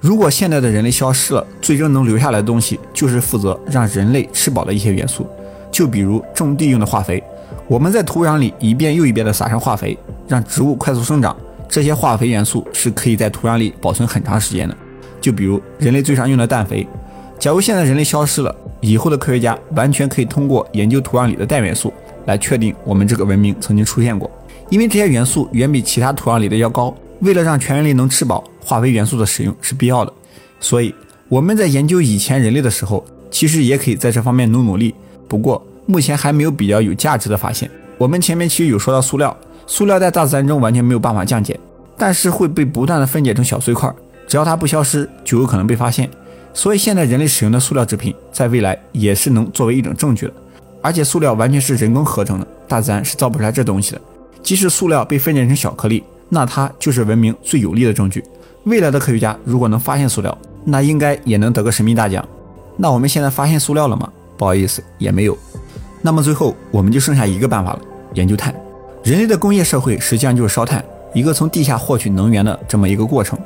如果现在的人类消失了，最终能留下来的东西就是负责让人类吃饱的一些元素，就比如种地用的化肥。我们在土壤里一遍又一遍地撒上化肥，让植物快速生长。这些化肥元素是可以在土壤里保存很长时间的。就比如人类最常用的氮肥。假如现在人类消失了，以后的科学家完全可以通过研究土壤里的氮元素来确定我们这个文明曾经出现过，因为这些元素远比其他土壤里的要高。为了让全人类能吃饱，化肥元素的使用是必要的。所以我们在研究以前人类的时候，其实也可以在这方面努努力。不过，目前还没有比较有价值的发现。我们前面其实有说到塑料，塑料在大自然中完全没有办法降解，但是会被不断的分解成小碎块，只要它不消失，就有可能被发现。所以现在人类使用的塑料制品，在未来也是能作为一种证据的。而且塑料完全是人工合成的，大自然是造不出来这东西的。即使塑料被分解成小颗粒，那它就是文明最有力的证据。未来的科学家如果能发现塑料，那应该也能得个神秘大奖。那我们现在发现塑料了吗？不好意思，也没有。那么最后我们就剩下一个办法了，研究碳。人类的工业社会实际上就是烧炭，一个从地下获取能源的这么一个过程。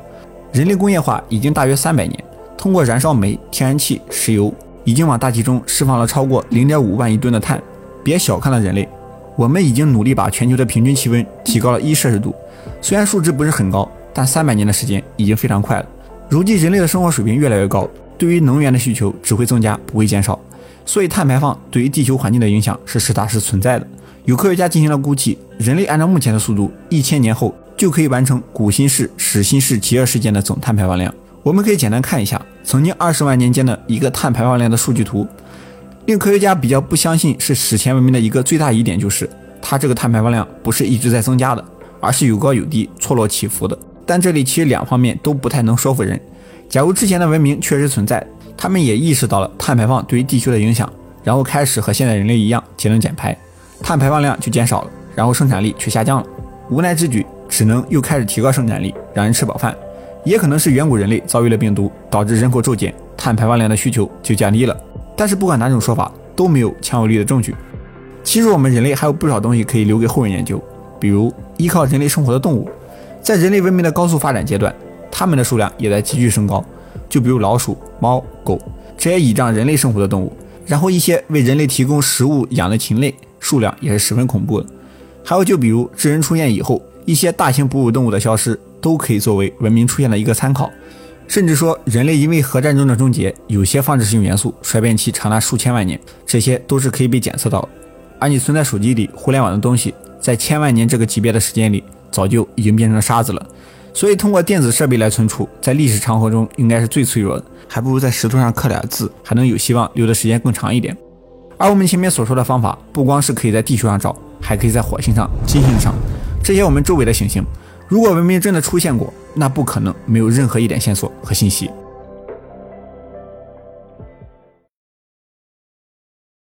人类工业化已经大约三百年，通过燃烧煤、天然气、石油，已经往大气中释放了超过零点五万亿吨的碳。别小看了人类，我们已经努力把全球的平均气温提高了一摄氏度。虽然数值不是很高，但三百年的时间已经非常快了。如今人类的生活水平越来越高，对于能源的需求只会增加，不会减少。所以，碳排放对于地球环境的影响是实打实存在的。有科学家进行了估计，人类按照目前的速度，一千年后就可以完成古新世、史新世极热事件的总碳排放量。我们可以简单看一下曾经二十万年间的一个碳排放量的数据图。令科学家比较不相信是史前文明的一个最大疑点就是，它这个碳排放量不是一直在增加的，而是有高有低、错落起伏的。但这里其实两方面都不太能说服人。假如之前的文明确实存在，他们也意识到了碳排放对于地球的影响，然后开始和现在人类一样节能减排，碳排放量就减少了，然后生产力却下降了。无奈之举，只能又开始提高生产力，让人吃饱饭。也可能是远古人类遭遇了病毒，导致人口骤减，碳排放量的需求就降低了。但是不管哪种说法，都没有强有力的证据。其实我们人类还有不少东西可以留给后人研究，比如依靠人类生活的动物，在人类文明的高速发展阶段，它们的数量也在急剧升高。就比如老鼠、猫、狗这些倚仗人类生活的动物，然后一些为人类提供食物养的禽类数量也是十分恐怖的。还有就比如智人出现以后，一些大型哺乳动物的消失都可以作为文明出现的一个参考。甚至说人类因为核战争的终结，有些放射性元素衰变期长达数千万年，这些都是可以被检测到的。而你存在手机里、互联网的东西，在千万年这个级别的时间里，早就已经变成沙子了。所以，通过电子设备来存储，在历史长河中应该是最脆弱的，还不如在石头上刻点字，还能有希望留的时间更长一点。而我们前面所说的方法，不光是可以在地球上找，还可以在火星上、金星上这些我们周围的行星。如果文明真的出现过，那不可能没有任何一点线索和信息。